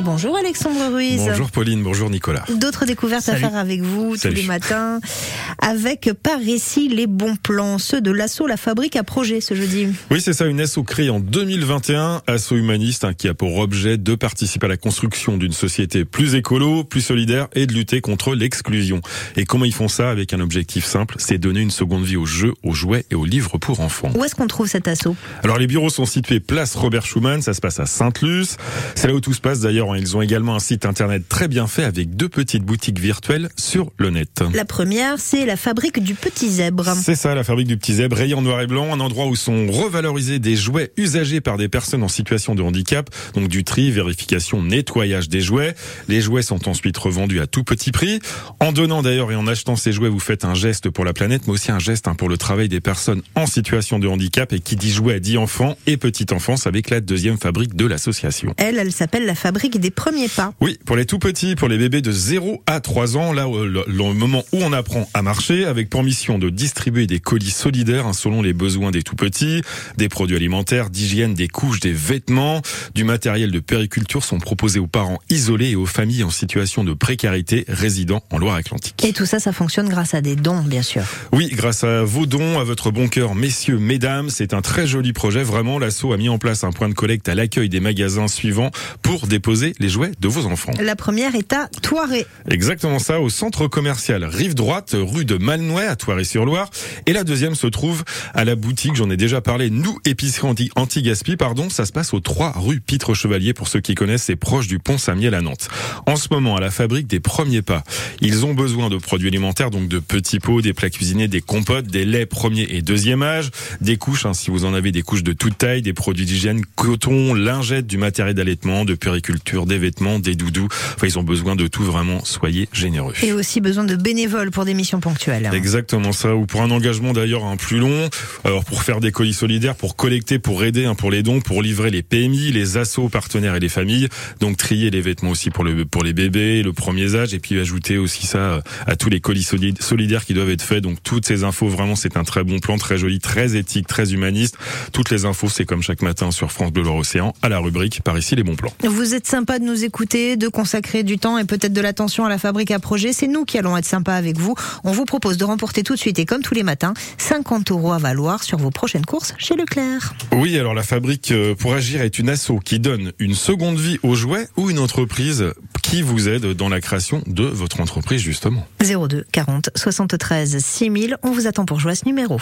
Et bonjour Alexandre Ruiz. Bonjour Pauline, bonjour Nicolas. D'autres découvertes à faire avec vous tous les matins. Avec par ici les bons plans, ceux de l'assaut La Fabrique à projet ce jeudi. Oui, c'est ça, une asso créée en 2021, asso humaniste, hein, qui a pour objet de participer à la construction d'une société plus écolo, plus solidaire et de lutter contre l'exclusion. Et comment ils font ça avec un objectif simple, c'est donner une seconde vie aux jeux, aux jouets et aux livres pour enfants. Où est-ce qu'on trouve cet assaut? Alors les bureaux sont situés place Robert Schumann, ça se passe à Sainte-Luce. C'est là où tout se passe d'ailleurs. Ils ont également un site internet très bien fait avec deux petites boutiques virtuelles sur le net. La première, c'est la fabrique du petit zèbre. C'est ça, la fabrique du petit zèbre, rayé noir et blanc, un endroit où sont revalorisés des jouets usagés par des personnes en situation de handicap. Donc du tri, vérification, nettoyage des jouets. Les jouets sont ensuite revendus à tout petit prix. En donnant d'ailleurs et en achetant ces jouets, vous faites un geste pour la planète, mais aussi un geste hein, pour le travail des personnes en situation de handicap. Et qui dit jouets dit enfants et petite enfance avec la deuxième fabrique de l'association. Elle, elle s'appelle la fabrique des premiers pas. Oui, pour les tout petits, pour les bébés de 0 à 3 ans, là, euh, le, moment où on apprend à marcher, avec pour mission de distribuer des colis solidaires hein, selon les besoins des tout petits, des produits alimentaires, d'hygiène, des couches, des vêtements, du matériel de périculture sont proposés aux parents isolés et aux familles en situation de précarité résidant en Loire-Atlantique. Et tout ça, ça fonctionne grâce à des dons, bien sûr. Oui, grâce à vos dons, à votre bon cœur, messieurs, mesdames, c'est un très joli projet. Vraiment, l'assaut a mis en place un point de collecte à l'accueil des magasins suivants pour déposer les jouets de vos enfants. La première est à Toiré. Exactement ça, au centre commercial Rive Droite, rue de Malnois à Toiré-sur-Loire. Et la deuxième se trouve à la boutique, j'en ai déjà parlé, Nous Épicerie Anti-Gaspi, pardon. Ça se passe aux 3 rue Pitre Chevalier, pour ceux qui connaissent, c'est proche du pont Saint-Miel à Nantes. En ce moment, à la fabrique des premiers pas, ils ont besoin de produits alimentaires, donc de petits pots, des plats cuisinés, des compotes, des laits premier et deuxième âge, des couches, hein, si vous en avez des couches de toute taille, des produits d'hygiène, coton, lingettes, du matériel d'allaitement, de des vêtements, des doudous. Enfin, ils ont besoin de tout vraiment. Soyez généreux. Et aussi besoin de bénévoles pour des missions ponctuelles. Exactement ça. Ou pour un engagement d'ailleurs un plus long. Alors pour faire des colis solidaires, pour collecter, pour aider, hein, pour les dons, pour livrer les PMI, les assos partenaires et les familles. Donc trier les vêtements aussi pour le pour les bébés, le premier âge, et puis ajouter aussi ça à tous les colis solidaires qui doivent être faits. Donc toutes ces infos, vraiment, c'est un très bon plan, très joli, très éthique, très humaniste. Toutes les infos, c'est comme chaque matin sur France Bleu Loire-Océan, à la rubrique par ici les bons plans. Vous êtes sympa de nous écouter, de consacrer du temps et peut-être de l'attention à la fabrique à projet. C'est nous qui allons être sympas avec vous. On vous propose de remporter tout de suite et comme tous les matins, 50 euros à valoir sur vos prochaines courses chez Leclerc. Oui, alors la fabrique euh, pour agir est une asso qui donne une seconde vie aux jouets ou une entreprise qui vous aide dans la création de votre entreprise justement. 02 40 73 6000, on vous attend pour jouer à ce numéro.